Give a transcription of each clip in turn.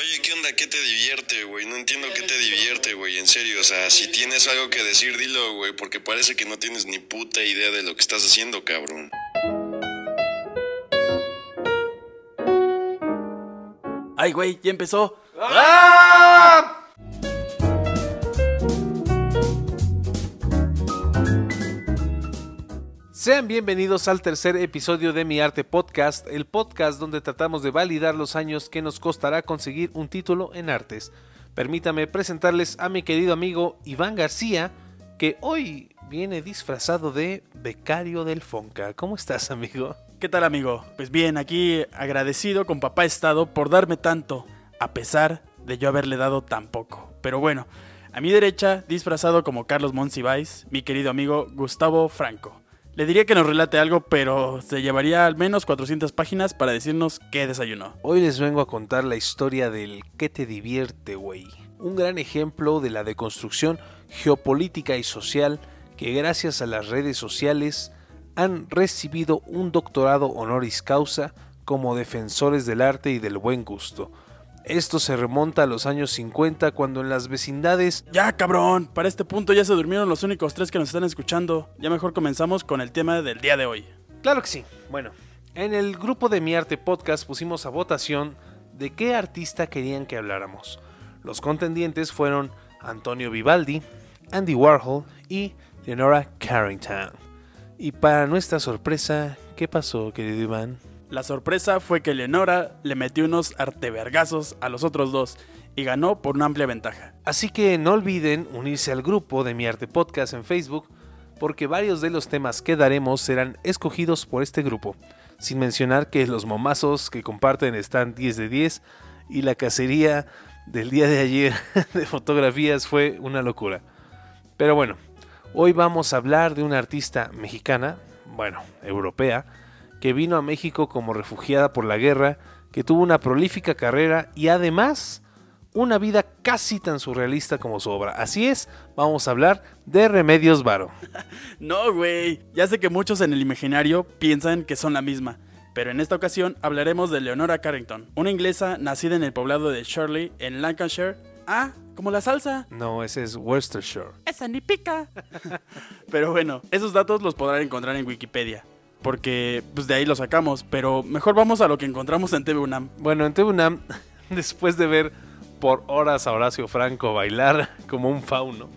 Oye, ¿qué onda? ¿Qué te divierte, güey? No entiendo qué te divierte, güey. En serio, o sea, si tienes algo que decir, dilo, güey, porque parece que no tienes ni puta idea de lo que estás haciendo, cabrón. Ay, güey, ya empezó. Sean bienvenidos al tercer episodio de Mi Arte Podcast, el podcast donde tratamos de validar los años que nos costará conseguir un título en artes. Permítame presentarles a mi querido amigo Iván García, que hoy viene disfrazado de becario del Fonca. ¿Cómo estás, amigo? ¿Qué tal, amigo? Pues bien, aquí agradecido con papá Estado por darme tanto, a pesar de yo haberle dado tan poco. Pero bueno, a mi derecha, disfrazado como Carlos Monsiváis, mi querido amigo Gustavo Franco. Le diría que nos relate algo, pero se llevaría al menos 400 páginas para decirnos qué desayunó. Hoy les vengo a contar la historia del ¿Qué te divierte, güey? Un gran ejemplo de la deconstrucción geopolítica y social que gracias a las redes sociales han recibido un doctorado honoris causa como defensores del arte y del buen gusto. Esto se remonta a los años 50 cuando en las vecindades Ya, cabrón, para este punto ya se durmieron los únicos tres que nos están escuchando. Ya mejor comenzamos con el tema del día de hoy. Claro que sí. Bueno, en el grupo de Mi Arte Podcast pusimos a votación de qué artista querían que habláramos. Los contendientes fueron Antonio Vivaldi, Andy Warhol y Leonora Carrington. Y para nuestra sorpresa, ¿qué pasó, querido Iván? La sorpresa fue que Leonora le metió unos artevergazos a los otros dos y ganó por una amplia ventaja. Así que no olviden unirse al grupo de Mi Arte Podcast en Facebook, porque varios de los temas que daremos serán escogidos por este grupo, sin mencionar que los momazos que comparten están 10 de 10 y la cacería del día de ayer de fotografías fue una locura. Pero bueno, hoy vamos a hablar de una artista mexicana, bueno, europea, que vino a México como refugiada por la guerra, que tuvo una prolífica carrera y además una vida casi tan surrealista como su obra. Así es, vamos a hablar de Remedios Varo. No, güey. Ya sé que muchos en el imaginario piensan que son la misma. Pero en esta ocasión hablaremos de Leonora Carrington, una inglesa nacida en el poblado de Shirley, en Lancashire. Ah, como la salsa. No, ese es Worcestershire. Esa ni pica. pero bueno, esos datos los podrán encontrar en Wikipedia. Porque pues de ahí los sacamos. Pero mejor vamos a lo que encontramos en TV UNAM. Bueno, en TVUNAM, después de ver por horas a Horacio Franco bailar como un fauno,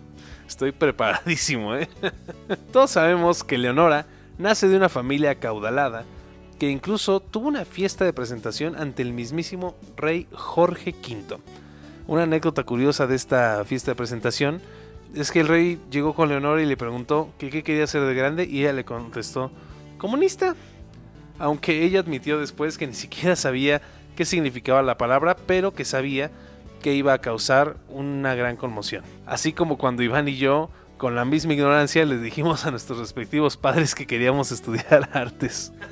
estoy preparadísimo, ¿eh? Todos sabemos que Leonora nace de una familia acaudalada que incluso tuvo una fiesta de presentación ante el mismísimo rey Jorge V. Una anécdota curiosa de esta fiesta de presentación es que el rey llegó con Leonora y le preguntó qué quería hacer de grande y ella le contestó comunista. Aunque ella admitió después que ni siquiera sabía qué significaba la palabra, pero que sabía que iba a causar una gran conmoción. Así como cuando Iván y yo, con la misma ignorancia, les dijimos a nuestros respectivos padres que queríamos estudiar artes.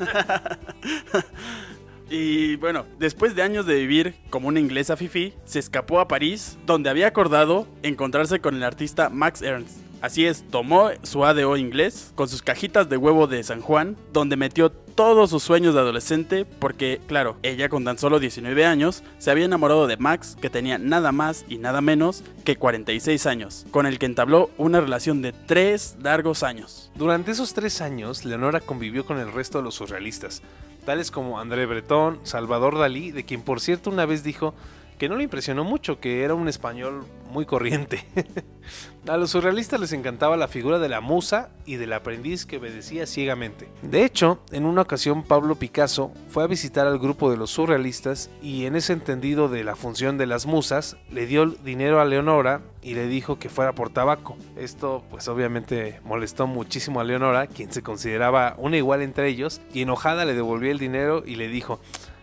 Y bueno, después de años de vivir como una inglesa fifi, se escapó a París, donde había acordado encontrarse con el artista Max Ernst. Así es, tomó su ADO inglés con sus cajitas de huevo de San Juan, donde metió todos sus sueños de adolescente, porque, claro, ella con tan solo 19 años se había enamorado de Max, que tenía nada más y nada menos que 46 años, con el que entabló una relación de 3 largos años. Durante esos tres años, Leonora convivió con el resto de los surrealistas, tales como André Breton, Salvador Dalí, de quien por cierto una vez dijo que no le impresionó mucho, que era un español muy corriente. A los surrealistas les encantaba la figura de la musa y del aprendiz que obedecía ciegamente. De hecho, en una ocasión Pablo Picasso fue a visitar al grupo de los surrealistas y en ese entendido de la función de las musas, le dio dinero a Leonora y le dijo que fuera por tabaco. Esto pues obviamente molestó muchísimo a Leonora, quien se consideraba una igual entre ellos, y enojada le devolvió el dinero y le dijo,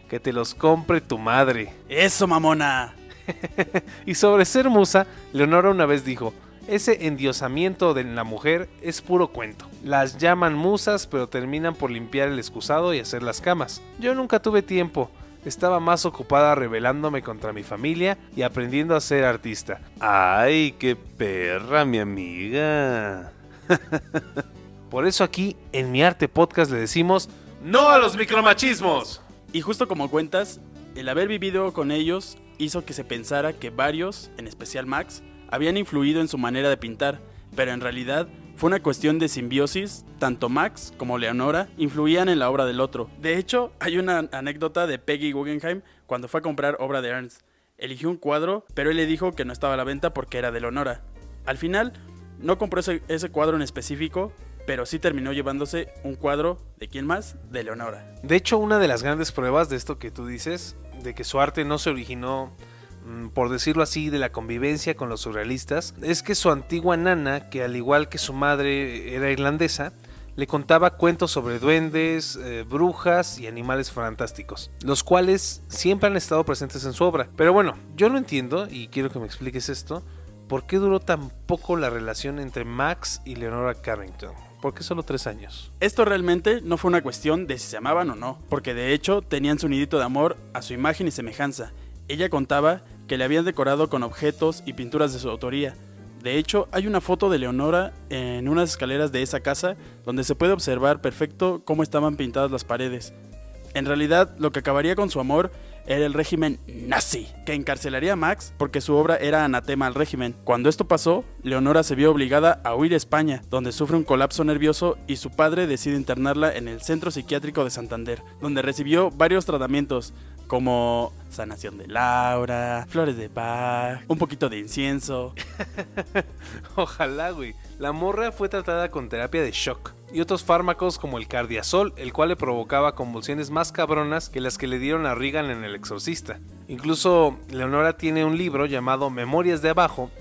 que te los compre tu madre. ¡Eso, mamona! y sobre ser musa, Leonora una vez dijo, ese endiosamiento de la mujer es puro cuento. Las llaman musas pero terminan por limpiar el excusado y hacer las camas. Yo nunca tuve tiempo. Estaba más ocupada rebelándome contra mi familia y aprendiendo a ser artista. ¡Ay, qué perra, mi amiga! Por eso aquí, en mi arte podcast, le decimos ¡No a los micromachismos! Y justo como cuentas, el haber vivido con ellos hizo que se pensara que varios, en especial Max, habían influido en su manera de pintar, pero en realidad fue una cuestión de simbiosis, tanto Max como Leonora influían en la obra del otro. De hecho, hay una anécdota de Peggy Guggenheim cuando fue a comprar obra de Ernst. Eligió un cuadro, pero él le dijo que no estaba a la venta porque era de Leonora. Al final, no compró ese, ese cuadro en específico, pero sí terminó llevándose un cuadro de quién más, de Leonora. De hecho, una de las grandes pruebas de esto que tú dices, de que su arte no se originó mm, por decirlo así, de la convivencia con los surrealistas, es que su antigua nana, que al igual que su madre era irlandesa, le contaba cuentos sobre duendes, eh, brujas y animales fantásticos, los cuales siempre han estado presentes en su obra. Pero bueno, yo no entiendo, y quiero que me expliques esto, ¿por qué duró tan poco la relación entre Max y Leonora Carrington? ¿Por qué solo tres años? Esto realmente no fue una cuestión de si se amaban o no, porque de hecho tenían su nidito de amor a su imagen y semejanza. Ella contaba que le habían decorado con objetos y pinturas de su autoría. De hecho, hay una foto de Leonora en unas escaleras de esa casa donde se puede observar perfecto cómo estaban pintadas las paredes. En realidad, lo que acabaría con su amor era el régimen nazi, que encarcelaría a Max porque su obra era anatema al régimen. Cuando esto pasó, Leonora se vio obligada a huir a España, donde sufre un colapso nervioso y su padre decide internarla en el Centro Psiquiátrico de Santander, donde recibió varios tratamientos, como sanación de Laura, flores de paz, un poquito de incienso. Ojalá, güey. La morra fue tratada con terapia de shock y otros fármacos como el cardiazol, el cual le provocaba convulsiones más cabronas que las que le dieron a Regan en El Exorcista. Incluso Leonora tiene un libro llamado Memorias de Abajo,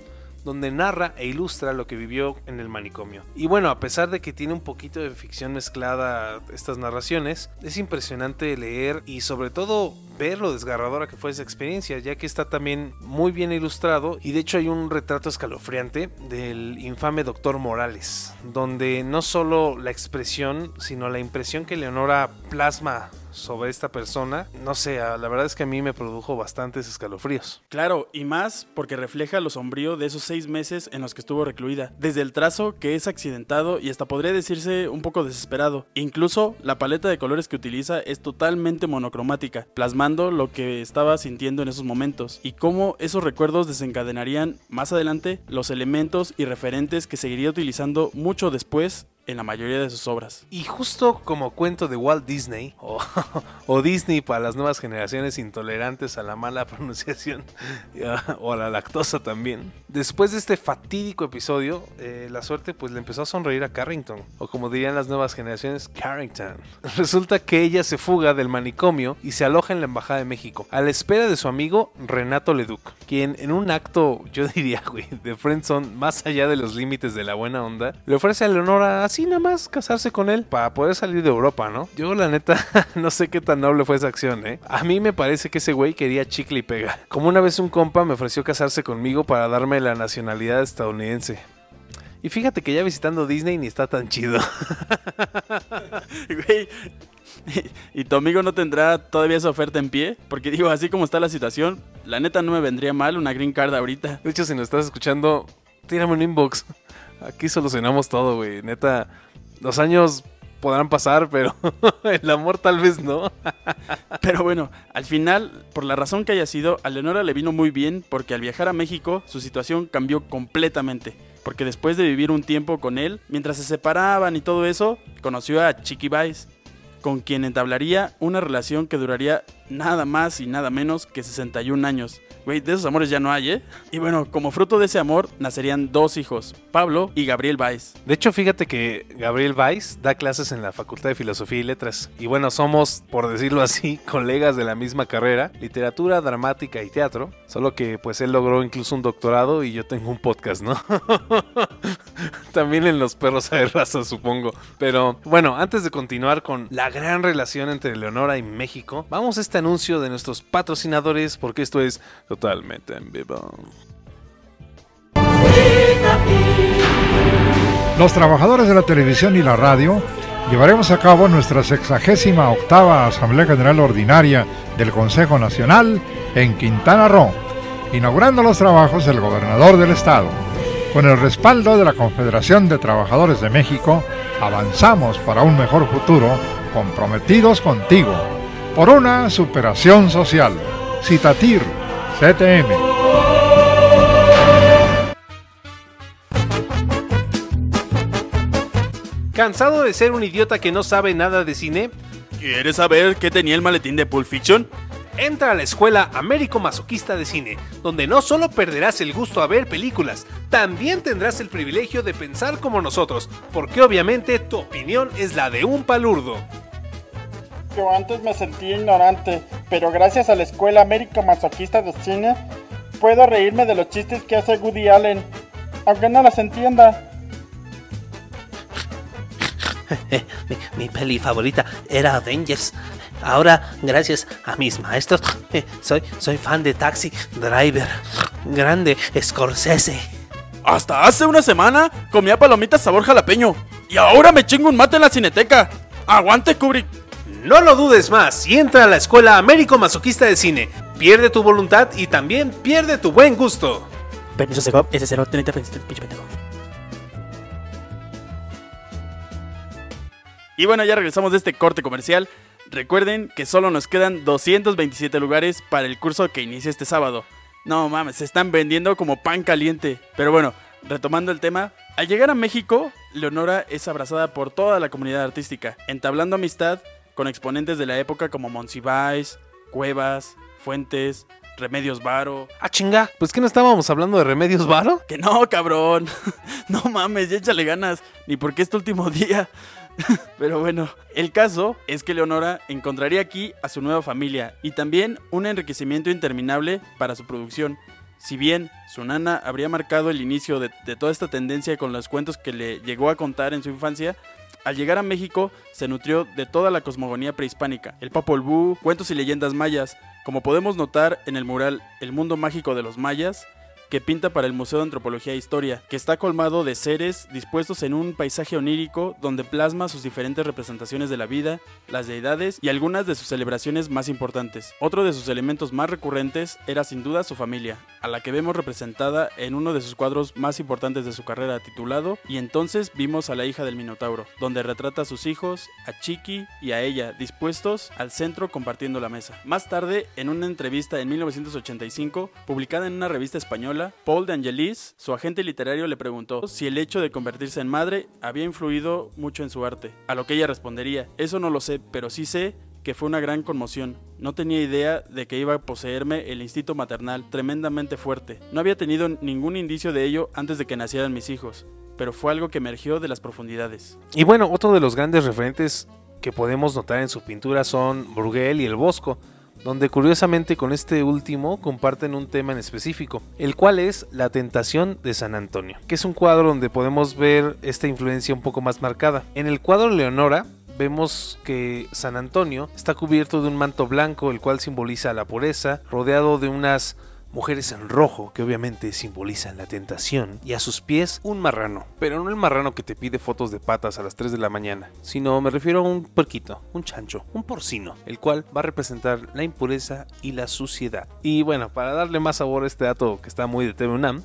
donde narra e ilustra lo que vivió en el manicomio. Y bueno, a pesar de que tiene un poquito de ficción mezclada estas narraciones, es impresionante leer y sobre todo ver lo desgarradora que fue esa experiencia, ya que está también muy bien ilustrado y de hecho hay un retrato escalofriante del infame doctor Morales, donde no solo la expresión, sino la impresión que Leonora plasma sobre esta persona, no sé, la verdad es que a mí me produjo bastantes escalofríos. Claro, y más porque refleja lo sombrío de esos seis meses en los que estuvo recluida. Desde el trazo que es accidentado y hasta podría decirse un poco desesperado. Incluso la paleta de colores que utiliza es totalmente monocromática, plasmando lo que estaba sintiendo en esos momentos y cómo esos recuerdos desencadenarían más adelante los elementos y referentes que seguiría utilizando mucho después en la mayoría de sus obras. Y justo como cuento de Walt Disney, o, Disney para las nuevas generaciones intolerantes a la mala pronunciación o a la lactosa también, después de este fatídico episodio, eh, la suerte pues le empezó a sonreír a Carrington, o como dirían las nuevas generaciones, Carrington. Resulta que ella se fuga del manicomio y se aloja en la Embajada de México, a la espera de su amigo Renato Leduc, quien en un acto, yo diría, güey, de friendzone más allá de los límites de la buena onda, le ofrece a Leonora así nada más casarse con él para poder salir de Europa, ¿no? Yo la neta no sé qué tan noble fue esa acción, ¿eh? A mí me parece que ese güey quería chicle y pega. Como una vez un compa me ofreció casarse conmigo para darme la nacionalidad estadounidense. Y fíjate que ya visitando Disney ni está tan chido. Güey, ¿Y tu amigo no tendrá todavía esa oferta en pie? Porque digo, así como está la situación, la neta no me vendría mal una green card ahorita. De hecho, si nos estás escuchando, tírame un inbox. Aquí solucionamos todo, güey. Neta, los años podrán pasar, pero el amor tal vez no. Pero bueno, al final, por la razón que haya sido, a Leonora le vino muy bien porque al viajar a México su situación cambió completamente. Porque después de vivir un tiempo con él, mientras se separaban y todo eso, conoció a Chiqui Vice, con quien entablaría una relación que duraría nada más y nada menos que 61 años. Güey, de esos amores ya no hay, ¿eh? Y bueno, como fruto de ese amor nacerían dos hijos, Pablo y Gabriel Weiss. De hecho, fíjate que Gabriel Weiss da clases en la Facultad de Filosofía y Letras. Y bueno, somos, por decirlo así, colegas de la misma carrera, literatura, dramática y teatro. Solo que pues él logró incluso un doctorado y yo tengo un podcast, ¿no? También en los perros de raza, supongo. Pero bueno, antes de continuar con la gran relación entre Leonora y México, vamos a este anuncio de nuestros patrocinadores porque esto es totalmente en vivo. Los trabajadores de la televisión y la radio llevaremos a cabo nuestra sexagésima octava Asamblea General Ordinaria del Consejo Nacional en Quintana Roo, inaugurando los trabajos del gobernador del estado. Con el respaldo de la Confederación de Trabajadores de México, avanzamos para un mejor futuro, comprometidos contigo, por una superación social. Citatir, CTM. ¿Cansado de ser un idiota que no sabe nada de cine? ¿Quieres saber qué tenía el maletín de Pulp Fiction? Entra a la escuela Américo Masoquista de Cine, donde no solo perderás el gusto a ver películas, también tendrás el privilegio de pensar como nosotros, porque obviamente tu opinión es la de un palurdo. Yo antes me sentía ignorante, pero gracias a la Escuela Américo Masoquista de Cine, puedo reírme de los chistes que hace Woody Allen, aunque no los entienda. mi, mi peli favorita era Avengers. Ahora, gracias a mis maestros, eh, soy, soy fan de Taxi Driver. Grande Scorsese. Hasta hace una semana comía palomitas sabor jalapeño. Y ahora me chingo un mate en la cineteca. Aguante, Kubrick. No lo dudes más y entra a la escuela Américo Masoquista de Cine. Pierde tu voluntad y también pierde tu buen gusto. Permiso, Segov, ese pinche pendejo. Y bueno, ya regresamos de este corte comercial. Recuerden que solo nos quedan 227 lugares para el curso que inicia este sábado. No mames, se están vendiendo como pan caliente. Pero bueno, retomando el tema, al llegar a México, Leonora es abrazada por toda la comunidad artística, entablando amistad con exponentes de la época como Monsiváis, Cuevas, Fuentes, Remedios Varo. Ah, chinga. Pues que no estábamos hablando de Remedios Varo. Que no, cabrón. No mames, ya échale ganas. Ni porque este último día. Pero bueno, el caso es que Leonora encontraría aquí a su nueva familia y también un enriquecimiento interminable para su producción. Si bien su nana habría marcado el inicio de, de, toda esta tendencia con los cuentos que le llegó a contar en su infancia, al llegar a México se nutrió de toda la cosmogonía prehispánica, el Popol Vuh, cuentos y leyendas mayas, como podemos notar en el mural El mundo mágico de los mayas, que pinta para el Museo de Antropología e Historia, que está colmado de seres dispuestos en un paisaje onírico donde plasma sus diferentes representaciones de la vida, las deidades y algunas de sus celebraciones más importantes. Otro de sus elementos más recurrentes era sin duda su familia, a la que vemos representada en uno de sus cuadros más importantes de su carrera titulado Y entonces vimos a la hija del Minotauro, donde retrata a sus hijos, a Chiqui y a ella, dispuestos al centro compartiendo la mesa. Más tarde, en una entrevista en 1985, publicada en una revista española, Paul de Angelis, su agente literario, le preguntó si el hecho de convertirse en madre había influido mucho en su arte. A lo que ella respondería, eso no lo sé, pero sí sé que fue una gran conmoción. No tenía idea de que iba a poseerme el instinto maternal tremendamente fuerte. No había tenido ningún indicio de ello antes de que nacieran mis hijos, pero fue algo que emergió de las profundidades. Y bueno, otro de los grandes referentes que podemos notar en su pintura son Bruegel y el Bosco donde curiosamente con este último comparten un tema en específico, el cual es La tentación de San Antonio, que es un cuadro donde podemos ver esta influencia un poco más marcada. En el cuadro Leonora vemos que San Antonio está cubierto de un manto blanco, el cual simboliza la pureza, rodeado de unas mujeres en rojo que obviamente simbolizan la tentación, y a sus pies un marrano, pero no el marrano que te pide fotos de patas a las 3 de la mañana, sino me refiero a un puerquito, un chancho, un porcino, el cual va a representar la impureza y la suciedad. Y bueno, para darle más sabor a este dato que está muy de TV UNAM,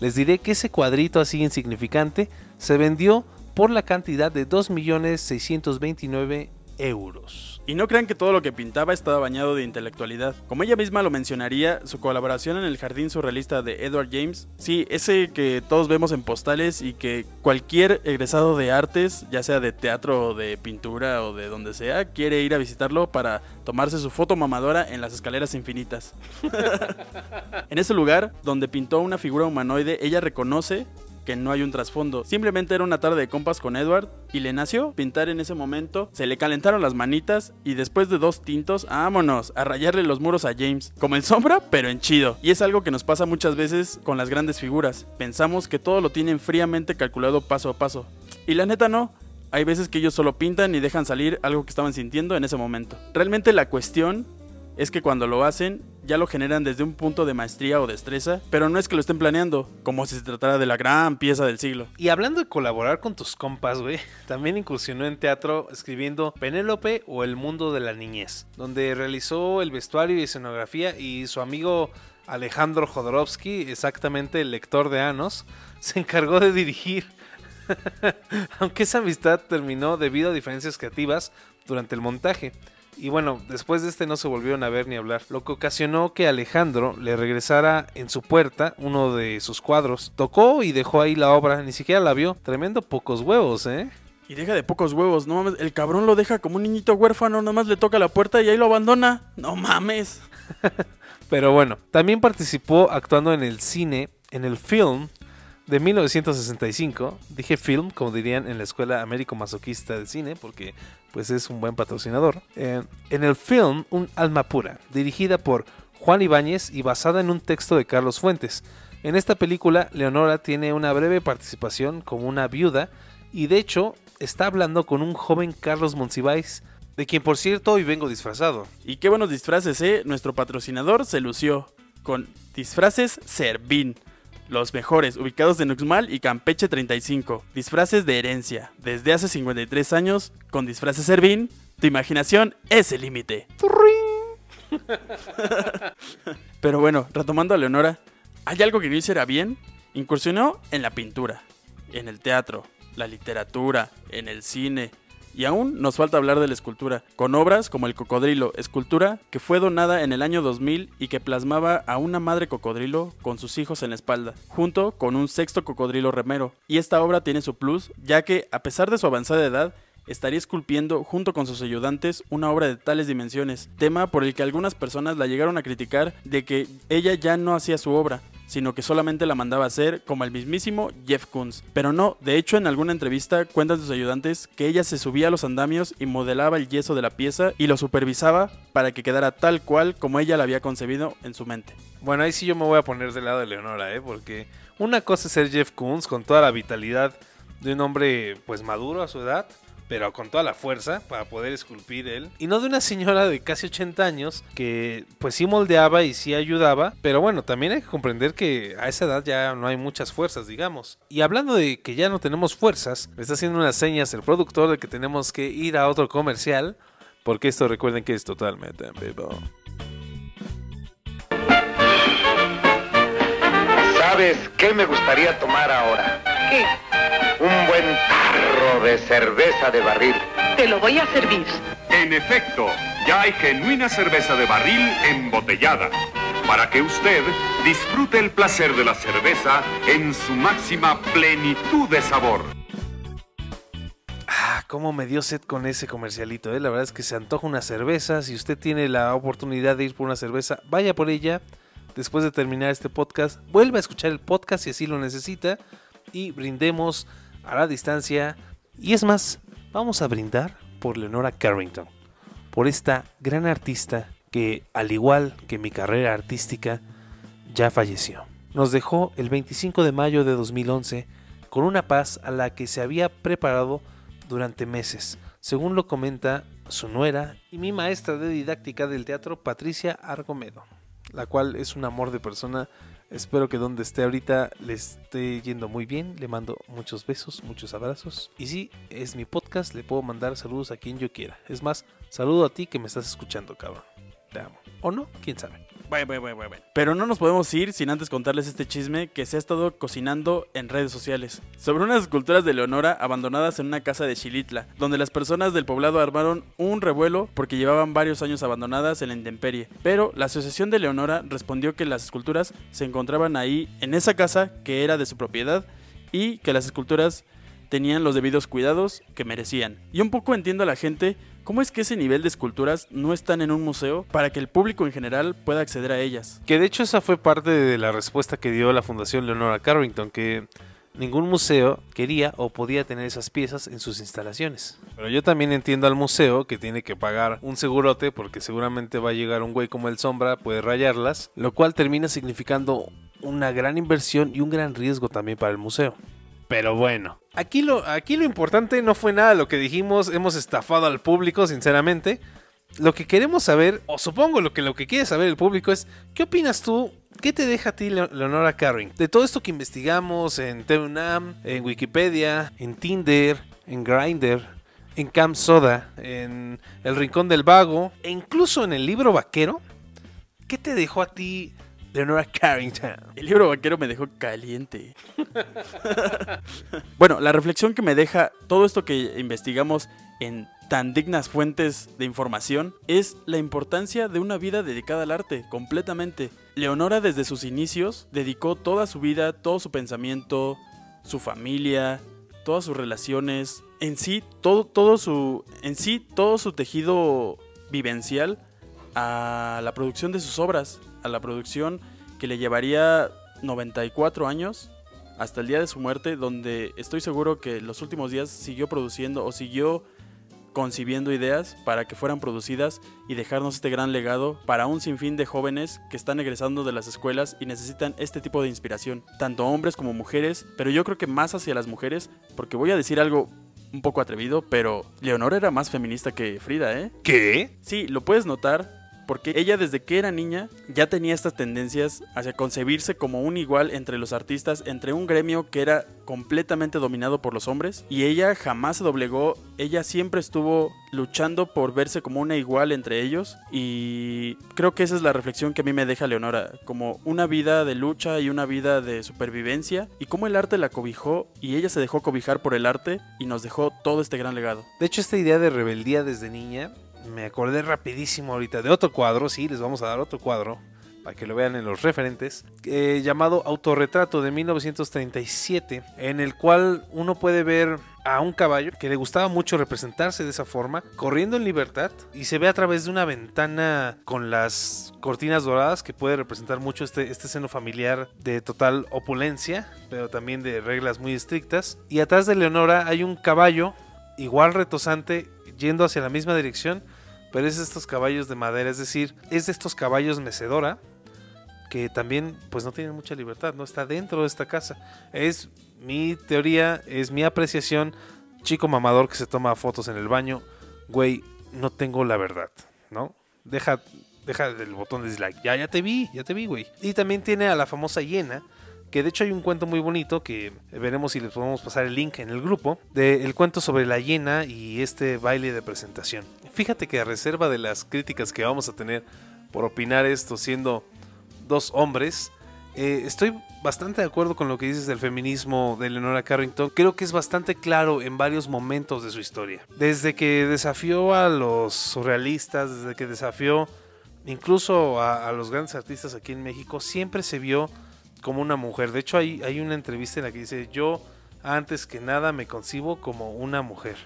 les diré que ese cuadrito así insignificante se vendió por la cantidad de 2.629 euros. Y no crean que todo lo que pintaba estaba bañado de intelectualidad. Como ella misma lo mencionaría, su colaboración en el jardín surrealista de Edward James, sí, ese que todos vemos en postales y que cualquier egresado de artes, ya sea de teatro o de pintura o de donde sea, quiere ir a visitarlo para tomarse su foto mamadora en las escaleras infinitas. en ese lugar, donde pintó una figura humanoide, ella reconoce que no hay un trasfondo. Simplemente era una tarde de compas con Edward y le nació pintar en ese momento. Se le calentaron las manitas y después de dos tintos, vámonos a rayarle los muros a James. Como el sombra, pero en chido. Y es algo que nos pasa muchas veces con las grandes figuras. Pensamos que todo lo tienen fríamente calculado paso a paso. Y la neta no. Hay veces que ellos solo pintan y dejan salir algo que estaban sintiendo en ese momento. Realmente la cuestión es que cuando lo hacen ya lo generan desde un punto de maestría o destreza, pero no es que lo estén planeando, como si se tratara de la gran pieza del siglo. Y hablando de colaborar con tus compas, güey, también incursionó en teatro escribiendo Penélope o El mundo de la niñez, donde realizó el vestuario y escenografía y su amigo Alejandro Jodorowsky, exactamente el lector de Anos, se encargó de dirigir. Aunque esa amistad terminó debido a diferencias creativas durante el montaje Y bueno, después de este no se volvieron a ver ni hablar, lo que ocasionó que Alejandro le regresara en su puerta uno de sus cuadros. Tocó y dejó ahí la obra, ni siquiera la vio. Tremendo pocos huevos, ¿eh? Y deja de pocos huevos, no mames. El cabrón lo deja como un niñito huérfano, nada más le toca la puerta y ahí lo abandona. No mames. Pero bueno, también participó actuando en el cine, en el film de 1965. Dije film, como dirían en la Escuela Américo Masoquista de Cine, porque pues es un buen patrocinador. Eh, en el film Un alma pura, dirigida por Juan Ibáñez y basada en un texto de Carlos Fuentes. En esta película, Leonora tiene una breve participación como una viuda y de hecho está hablando con un joven Carlos Monsiváis, de quien por cierto hoy vengo disfrazado. Y qué buenos disfraces, ¿eh? Nuestro patrocinador se lució con disfraces Servín. Los mejores, ubicados en Uxmal y Campeche 35. Disfraces de herencia. Desde hace 53 años, con disfraces Servín, tu imaginación es el límite. Pero bueno, retomando a Leonora, ¿hay algo que no hiciera bien? Incursionó en la pintura, en el teatro, la literatura, en el cine. Y aún nos falta hablar de la escultura, con obras como El Cocodrilo, escultura que fue donada en el año 2000 y que plasmaba a una madre cocodrilo con sus hijos en la espalda, junto con un sexto cocodrilo remero. Y esta obra tiene su plus, ya que, a pesar de su avanzada edad, estaría esculpiendo junto con sus ayudantes una obra de tales dimensiones, tema por el que algunas personas la llegaron a criticar de que ella ya no hacía su obra, sino que solamente la mandaba hacer como el mismísimo Jeff Koons. Pero no, de hecho en alguna entrevista cuentan sus ayudantes que ella se subía a los andamios y modelaba el yeso de la pieza y lo supervisaba para que quedara tal cual como ella la había concebido en su mente. Bueno, ahí sí yo me voy a poner del lado de Leonora, ¿eh? Porque una cosa es ser Jeff Koons con toda la vitalidad de un hombre pues maduro a su edad, pero con toda la fuerza para poder esculpir él. Y no de una señora de casi 80 años que pues sí moldeaba y sí ayudaba, pero bueno, también hay que comprender que a esa edad ya no hay muchas fuerzas, digamos. Y hablando de que ya no tenemos fuerzas, me está haciendo unas señas el productor de que tenemos que ir a otro comercial, porque esto recuerden que es totalmente en vivo. ¿Sabes qué me gustaría tomar ahora? ¿Qué? Un buen tarro de cerveza de barril. Te lo voy a servir. En efecto, ya hay genuina cerveza de barril embotellada, para que usted disfrute el placer de la cerveza en su máxima plenitud de sabor. Ah, cómo me dio sed con ese comercialito, ¿eh? La verdad es que se antoja una cerveza. Si usted tiene la oportunidad de ir por una cerveza, vaya por ella. Después de terminar este podcast, vuelva a escuchar el podcast si así lo necesita. Y brindemos a la distancia. Y es más, vamos a brindar por Leonora Carrington. Por esta gran artista que, al igual que mi carrera artística, ya falleció. Nos dejó el 25 de mayo de 2011 con una paz a la que se había preparado durante meses, según lo comenta su nuera y mi maestra de didáctica del teatro, Patricia Argomedo, la cual es un amor de persona. Espero que donde esté ahorita le esté yendo muy bien. Le mando muchos besos, muchos abrazos. Y si es mi podcast, le puedo mandar saludos a quien yo quiera. Es más, saludo a ti que me estás escuchando, cabrón. Te amo. ¿O no? ¿Quién sabe? Pero no nos podemos ir sin antes contarles este chisme que se ha estado cocinando en redes sociales. Sobre unas esculturas de Leonora abandonadas en una casa de Xilitla, donde las personas del poblado armaron un revuelo porque llevaban varios años abandonadas en la intemperie. Pero la Asociación de Leonora respondió que las esculturas se encontraban ahí, en esa casa que era de su propiedad, y que las esculturas tenían los debidos cuidados que merecían. Y un poco entiendo a la gente ¿Cómo es que ese nivel de esculturas no están en un museo para que el público en general pueda acceder a ellas? Que de hecho esa fue parte de la respuesta que dio la Fundación Leonora Carrington, que ningún museo quería o podía tener esas piezas en sus instalaciones. Pero yo también entiendo al museo que tiene que pagar un segurote porque seguramente va a llegar un güey como el Sombra, puede rayarlas, lo cual termina significando una gran inversión y un gran riesgo también para el museo. Pero bueno, aquí lo, aquí lo importante no fue nada lo que dijimos, hemos estafado al público, sinceramente. Lo que queremos saber, o supongo lo que, lo que quiere saber el público es, ¿qué opinas tú? ¿Qué te deja a ti Leo- Leonora Carring? De todo esto que investigamos en TVUNAM, en Wikipedia, en Tinder, en Grindr, en Camp Soda, en El Rincón del Vago, e incluso en el libro vaquero, ¿qué te dejó a ti Leonora Carrington? El libro vaquero me dejó caliente. bueno, la reflexión que me deja todo esto que investigamos en tan dignas fuentes de información es la importancia de una vida dedicada al arte, completamente. Leonora desde sus inicios dedicó toda su vida, todo su pensamiento, su familia, todas sus relaciones, en sí todo, todo su en sí todo su tejido vivencial a la producción de sus obras, a la producción que le llevaría 94 años hasta el día de su muerte, donde estoy seguro que los últimos días siguió produciendo o siguió concibiendo ideas para que fueran producidas y dejarnos este gran legado para un sinfín de jóvenes que están egresando de las escuelas y necesitan este tipo de inspiración, tanto hombres como mujeres, pero yo creo que más hacia las mujeres, porque voy a decir algo un poco atrevido, pero Leonor era más feminista que Frida, ¿eh? ¿Qué? Sí, lo puedes notar porque ella desde que era niña ya tenía estas tendencias hacia concebirse como un igual entre los artistas, entre un gremio que era completamente dominado por los hombres y ella jamás se doblegó, ella siempre estuvo luchando por verse como una igual entre ellos y creo que esa es la reflexión que a mí me deja Leonora, como una vida de lucha y una vida de supervivencia y cómo el arte la cobijó y ella se dejó cobijar por el arte y nos dejó todo este gran legado. De hecho, esta idea de rebeldía desde niña, me acordé rapidísimo ahorita de otro cuadro, sí, les vamos a dar otro cuadro para que lo vean en los referentes, eh, llamado Autorretrato de 1937, en el cual uno puede ver a un caballo que le gustaba mucho representarse de esa forma, corriendo en libertad y se ve a través de una ventana con las cortinas doradas que puede representar mucho este, este seno familiar de total opulencia, pero también de reglas muy estrictas. Y atrás de Leonora hay un caballo igual retosante yendo hacia la misma dirección, pero es de estos caballos de madera, es decir, es de estos caballos mecedora que también pues no tienen mucha libertad, no está dentro de esta casa. Es mi teoría, es mi apreciación, chico mamador que se toma fotos en el baño, güey, no tengo la verdad, ¿no? Deja deja el botón de dislike. Ya ya te vi, ya te vi, güey. Y también tiene a la famosa hiena que de hecho hay un cuento muy bonito que veremos si les podemos pasar el link en el grupo, del cuento sobre la hiena y este baile de presentación. Fíjate que a reserva de las críticas que vamos a tener por opinar esto siendo dos hombres, eh, estoy bastante de acuerdo con lo que dices del feminismo de Leonora Carrington. Creo que es bastante claro en varios momentos de su historia. Desde que desafió a los surrealistas, desde que desafió incluso a, a los grandes artistas aquí en México, siempre se vio como una mujer. De hecho, hay, hay una entrevista en la que dice, yo antes que nada me concibo como una mujer.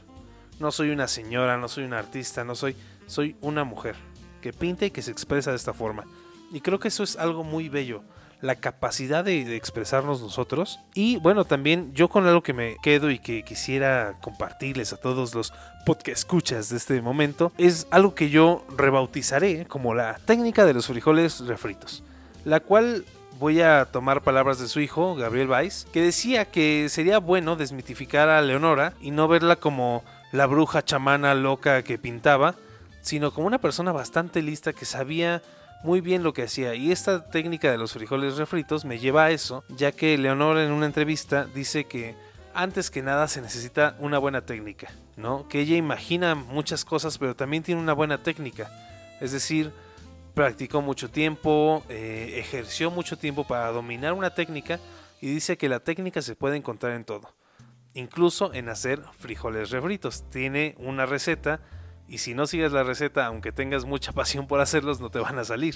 No soy una señora, no soy una artista, no soy, soy una mujer que pinta y que se expresa de esta forma. Y creo que eso es algo muy bello, la capacidad de, expresarnos nosotros. Y bueno, también yo con algo que me quedo y que quisiera compartirles a todos los podcast escuchas de este momento, es algo que yo rebautizaré como la técnica de los frijoles refritos, la cual voy a tomar palabras de su hijo, Gabriel Weiss, que decía que sería bueno desmitificar a Leonora y no verla como la bruja chamana loca que pintaba, sino como una persona bastante lista que sabía muy bien lo que hacía. Y esta técnica de los frijoles refritos me lleva a eso, ya que Leonora en una entrevista dice que antes que nada se necesita una buena técnica, ¿no? Que ella imagina muchas cosas, pero también tiene una buena técnica. Es decir, practicó mucho tiempo, eh, ejerció mucho tiempo para dominar una técnica y dice que la técnica se puede encontrar en todo, incluso en hacer frijoles refritos. Tiene una receta y si no sigues la receta, aunque tengas mucha pasión por hacerlos, no te van a salir.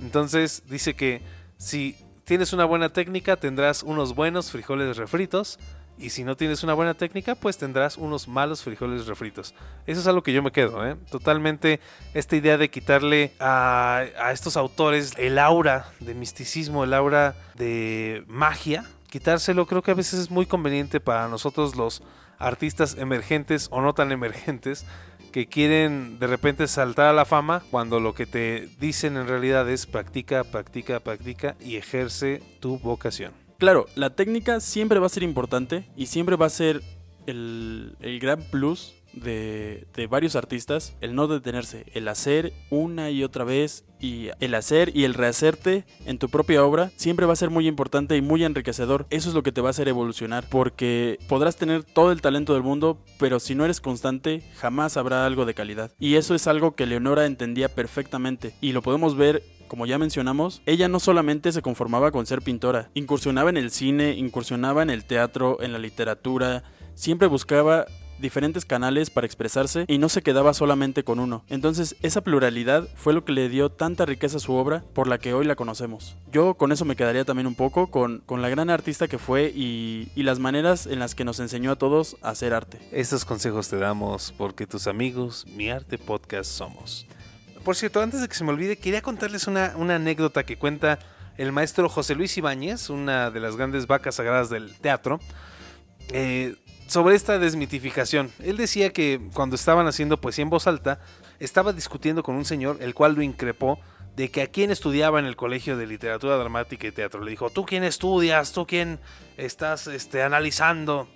Entonces dice que si tienes una buena técnica, tendrás unos buenos frijoles refritos. Y si no tienes una buena técnica, pues tendrás unos malos frijoles refritos. Eso es algo que yo me quedo, ¿eh? Totalmente esta idea de quitarle a, a estos autores el aura de misticismo, el aura de magia. Quitárselo creo que a veces es muy conveniente para nosotros los artistas emergentes o no tan emergentes que quieren de repente saltar a la fama cuando lo que te dicen en realidad es practica, practica, practica y ejerce tu vocación. Claro, la técnica siempre va a ser importante y siempre va a ser el, el gran plus de, de varios artistas, el no detenerse, el hacer una y otra vez y el hacer y el rehacerte en tu propia obra siempre va a ser muy importante y muy enriquecedor. Eso es lo que te va a hacer evolucionar porque podrás tener todo el talento del mundo, pero si no eres constante, jamás habrá algo de calidad. Y eso es algo que Leonora entendía perfectamente y lo podemos ver como ya mencionamos, ella no solamente se conformaba con ser pintora, incursionaba en el cine, incursionaba en el teatro, en la literatura, siempre buscaba diferentes canales para expresarse y no se quedaba solamente con uno. Entonces esa pluralidad fue lo que le dio tanta riqueza a su obra por la que hoy la conocemos. Yo con eso me quedaría también un poco con, con la gran artista que fue y, y las maneras en las que nos enseñó a todos a hacer arte. Estos consejos te damos porque tus amigos, mi arte podcast somos. Por cierto, antes de que se me olvide, quería contarles una, una anécdota que cuenta el maestro José Luis Ibáñez, una de las grandes vacas sagradas del teatro, eh, sobre esta desmitificación. Él decía que cuando estaban haciendo poesía en voz alta, estaba discutiendo con un señor, el cual lo increpó de que a quién estudiaba en el colegio de literatura dramática y teatro. Le dijo, ¿tú quién estudias? ¿Tú quién estás este, analizando?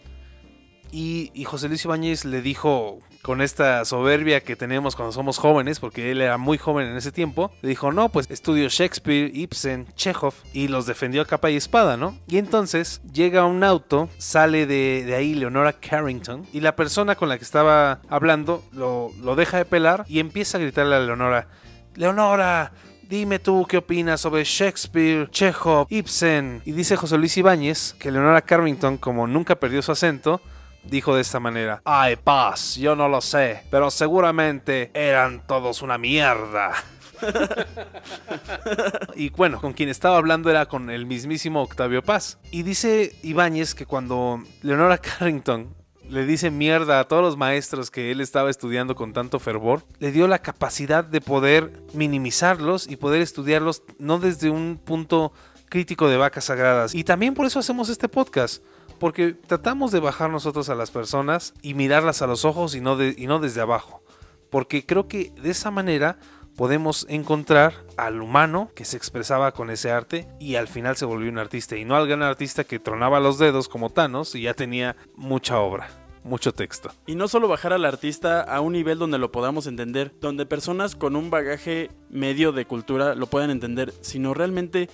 Y, y José Luis Ibáñez le dijo, con esta soberbia que tenemos cuando somos jóvenes, porque él era muy joven en ese tiempo, le dijo, no, pues estudio Shakespeare, Ibsen, Chekhov, y los defendió a capa y espada, ¿no? Y entonces llega un auto, sale de, de ahí Leonora Carrington, y la persona con la que estaba hablando lo, lo deja de pelar y empieza a gritarle a Leonora, Leonora, Dime tú qué opinas sobre Shakespeare, Chekhov, Ibsen. Y dice José Luis Ibáñez que Leonora Carrington, como nunca perdió su acento, dijo de esta manera: Ay, paz, yo no lo sé, pero seguramente eran todos una mierda. y bueno, con quien estaba hablando era con el mismísimo Octavio Paz. Y dice Ibáñez que cuando Leonora Carrington le dice mierda a todos los maestros que él estaba estudiando con tanto fervor, le dio la capacidad de poder minimizarlos y poder estudiarlos no desde un punto crítico de vacas sagradas. Y también por eso hacemos este podcast. Porque tratamos de bajar nosotros a las personas y mirarlas a los ojos y no, y no desde abajo. Porque creo que de esa manera podemos encontrar al humano que se expresaba con ese arte y al final se volvió un artista. Y no al gran artista que tronaba los dedos como Thanos y ya tenía mucha obra, mucho texto. Y no solo bajar al artista a un nivel donde lo podamos entender, donde personas con un bagaje medio de cultura lo puedan entender, sino realmente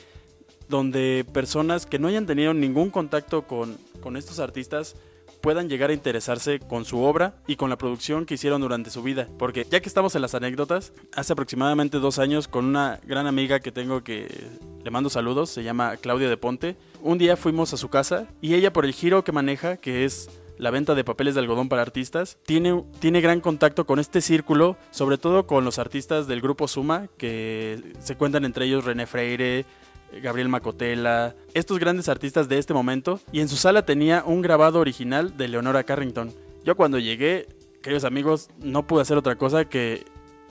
donde personas que no hayan tenido ningún contacto con, con estos artistas puedan llegar a interesarse con su obra y con la producción que hicieron durante su vida. Porque ya que estamos en las anécdotas, hace aproximadamente dos años con una gran amiga que tengo que le mando saludos, se llama Claudia de Ponte, un día fuimos a su casa y ella por el giro que maneja, que es la venta de papeles de algodón para artistas, tiene, tiene gran contacto con este círculo, sobre todo con los artistas del grupo Suma, que se cuentan entre ellos René Freire, Gabriel Macotela, estos grandes artistas de este momento, y en su sala tenía un grabado original de Leonora Carrington. Yo cuando llegué, queridos amigos, no pude hacer otra cosa que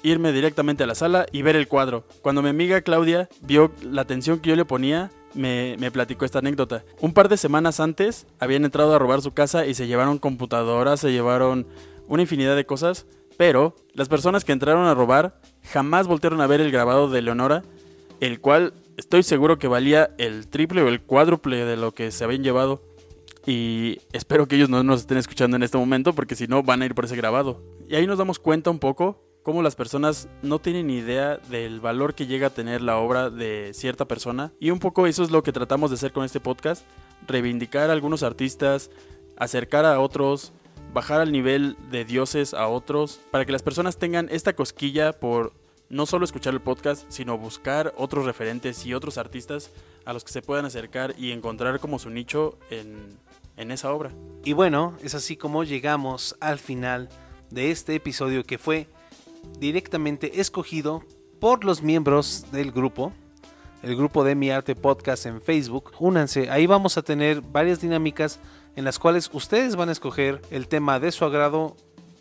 irme directamente a la sala y ver el cuadro. Cuando mi amiga Claudia vio la atención que yo le ponía, me, me platicó esta anécdota. Un par de semanas antes habían entrado a robar su casa y se llevaron computadoras, se llevaron una infinidad de cosas, pero las personas que entraron a robar jamás voltearon a ver el grabado de Leonora, el cual estoy seguro que valía el triple o el cuádruple de lo que se habían llevado. Y espero que ellos no nos estén escuchando en este momento porque si no van a ir por ese grabado. Y ahí nos damos cuenta un poco cómo las personas no tienen idea del valor que llega a tener la obra de cierta persona. Y un poco eso es lo que tratamos de hacer con este podcast. Reivindicar a algunos artistas, acercar a otros, bajar al nivel de dioses a otros, para que las personas tengan esta cosquilla por no solo escuchar el podcast, sino buscar otros referentes y otros artistas a los que se puedan acercar y encontrar como su nicho en, en esa obra. Y bueno, es así como llegamos al final de este episodio que fue directamente escogido por los miembros del grupo, el grupo de Mi Arte Podcast en Facebook. Únanse, ahí vamos a tener varias dinámicas en las cuales ustedes van a escoger el tema de su agrado,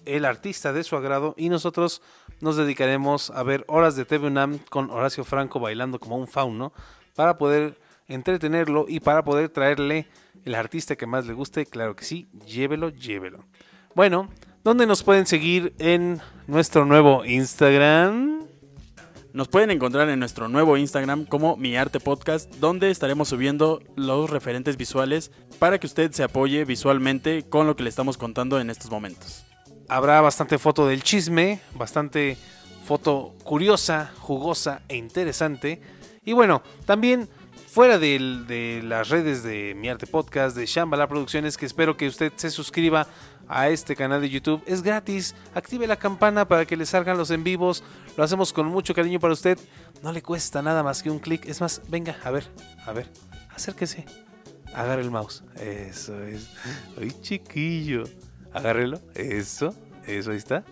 el artista de su agrado y nosotros nos dedicaremos a ver horas de TV UNAM con Horacio Franco bailando como un fauno para poder entretenerlo y para poder traerle el artista que más le guste. Claro que sí, llévelo, llévelo. Bueno, ¿dónde nos pueden seguir en nuestro nuevo Instagram? Nos pueden encontrar en nuestro nuevo Instagram como Mi Arte Podcast, donde estaremos subiendo los referentes visuales para que usted se apoye visualmente con lo que le estamos contando en estos momentos. Habrá bastante foto del chisme, bastante foto curiosa, jugosa e interesante. Y bueno, también fuera de las redes de Mi Arte Podcast, de Shambhala Producciones, que espero que usted se suscriba a este canal de YouTube. Es gratis, active la campana para que le salgan los en vivos. Lo hacemos con mucho cariño para usted. No le cuesta nada más que un clic. Es más, venga, a ver, a ver, acérquese. Agarre el mouse. Eso es. Ay, chiquillo. Agárrelo. Eso. Eso, ahí está.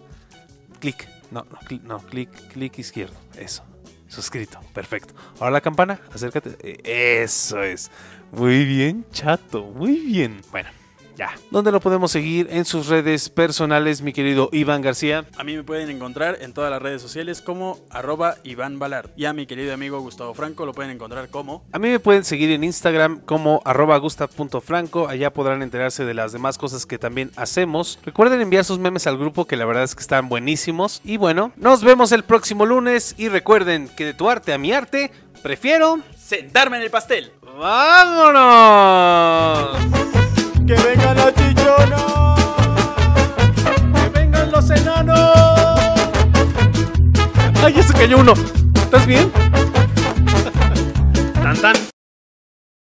Clic. No, no, clic, no, clic, clic izquierdo. Eso. Suscrito. Perfecto. Ahora la campana. Acércate. Eh, Eso es. Muy bien, chato. Muy bien. Bueno, ya. ¿Dónde lo podemos seguir? En sus redes personales, mi querido Iván García. A mí me pueden encontrar en todas las redes sociales como arroba Iván Balard. Y a mi querido amigo Gustavo Franco lo pueden encontrar como... A mí me pueden seguir en Instagram como arroba gustav.franco. Allá podrán enterarse de las demás cosas que también hacemos. Recuerden enviar sus memes al grupo que la verdad es que están buenísimos. Y bueno, nos vemos el próximo lunes. Y recuerden que de tu arte a mi arte, prefiero... ¡Sentarme en el pastel! ¡Vámonos! ¡Que vengan los chichonos! ¡Que vengan los enanos! ¡Ay, ya se cayó uno! ¿Estás bien? tan tan.